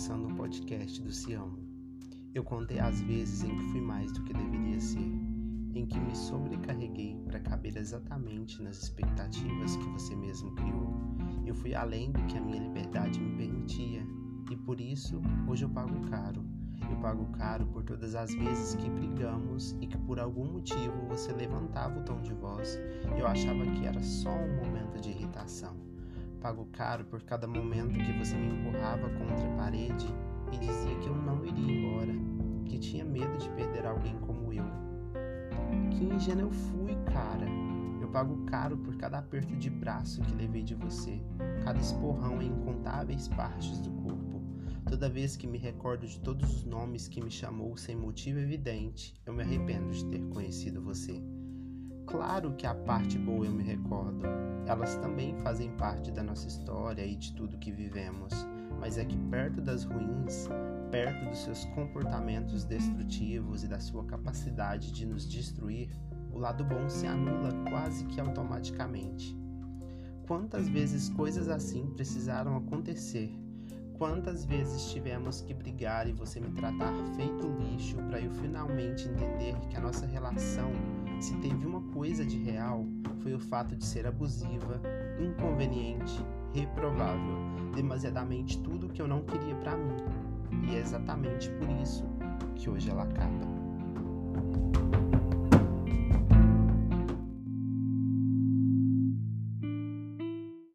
começando um podcast do Ciamo. Eu contei as vezes em que fui mais do que deveria ser, em que me sobrecarreguei para caber exatamente nas expectativas que você mesmo criou. Eu fui além do que a minha liberdade me permitia, e por isso hoje eu pago caro. Eu pago caro por todas as vezes que brigamos e que por algum motivo você levantava o tom de voz. Eu achava que era só um momento de irritação Pago caro por cada momento que você me empurrava contra a parede e dizia que eu não iria embora, que tinha medo de perder alguém como eu. Que ingênuo eu fui, cara. Eu pago caro por cada aperto de braço que levei de você, cada esporrão em incontáveis partes do corpo. Toda vez que me recordo de todos os nomes que me chamou sem motivo evidente, eu me arrependo de ter conhecido você. Claro que a parte boa eu me recordo. Elas também fazem parte da nossa história e de tudo que vivemos. Mas é que perto das ruins, perto dos seus comportamentos destrutivos e da sua capacidade de nos destruir, o lado bom se anula quase que automaticamente. Quantas vezes coisas assim precisaram acontecer? Quantas vezes tivemos que brigar e você me tratar feito lixo para eu finalmente entender que a nossa relação se teve uma coisa de real, foi o fato de ser abusiva, inconveniente, reprovável, demasiadamente tudo que eu não queria para mim. E é exatamente por isso que hoje ela acaba.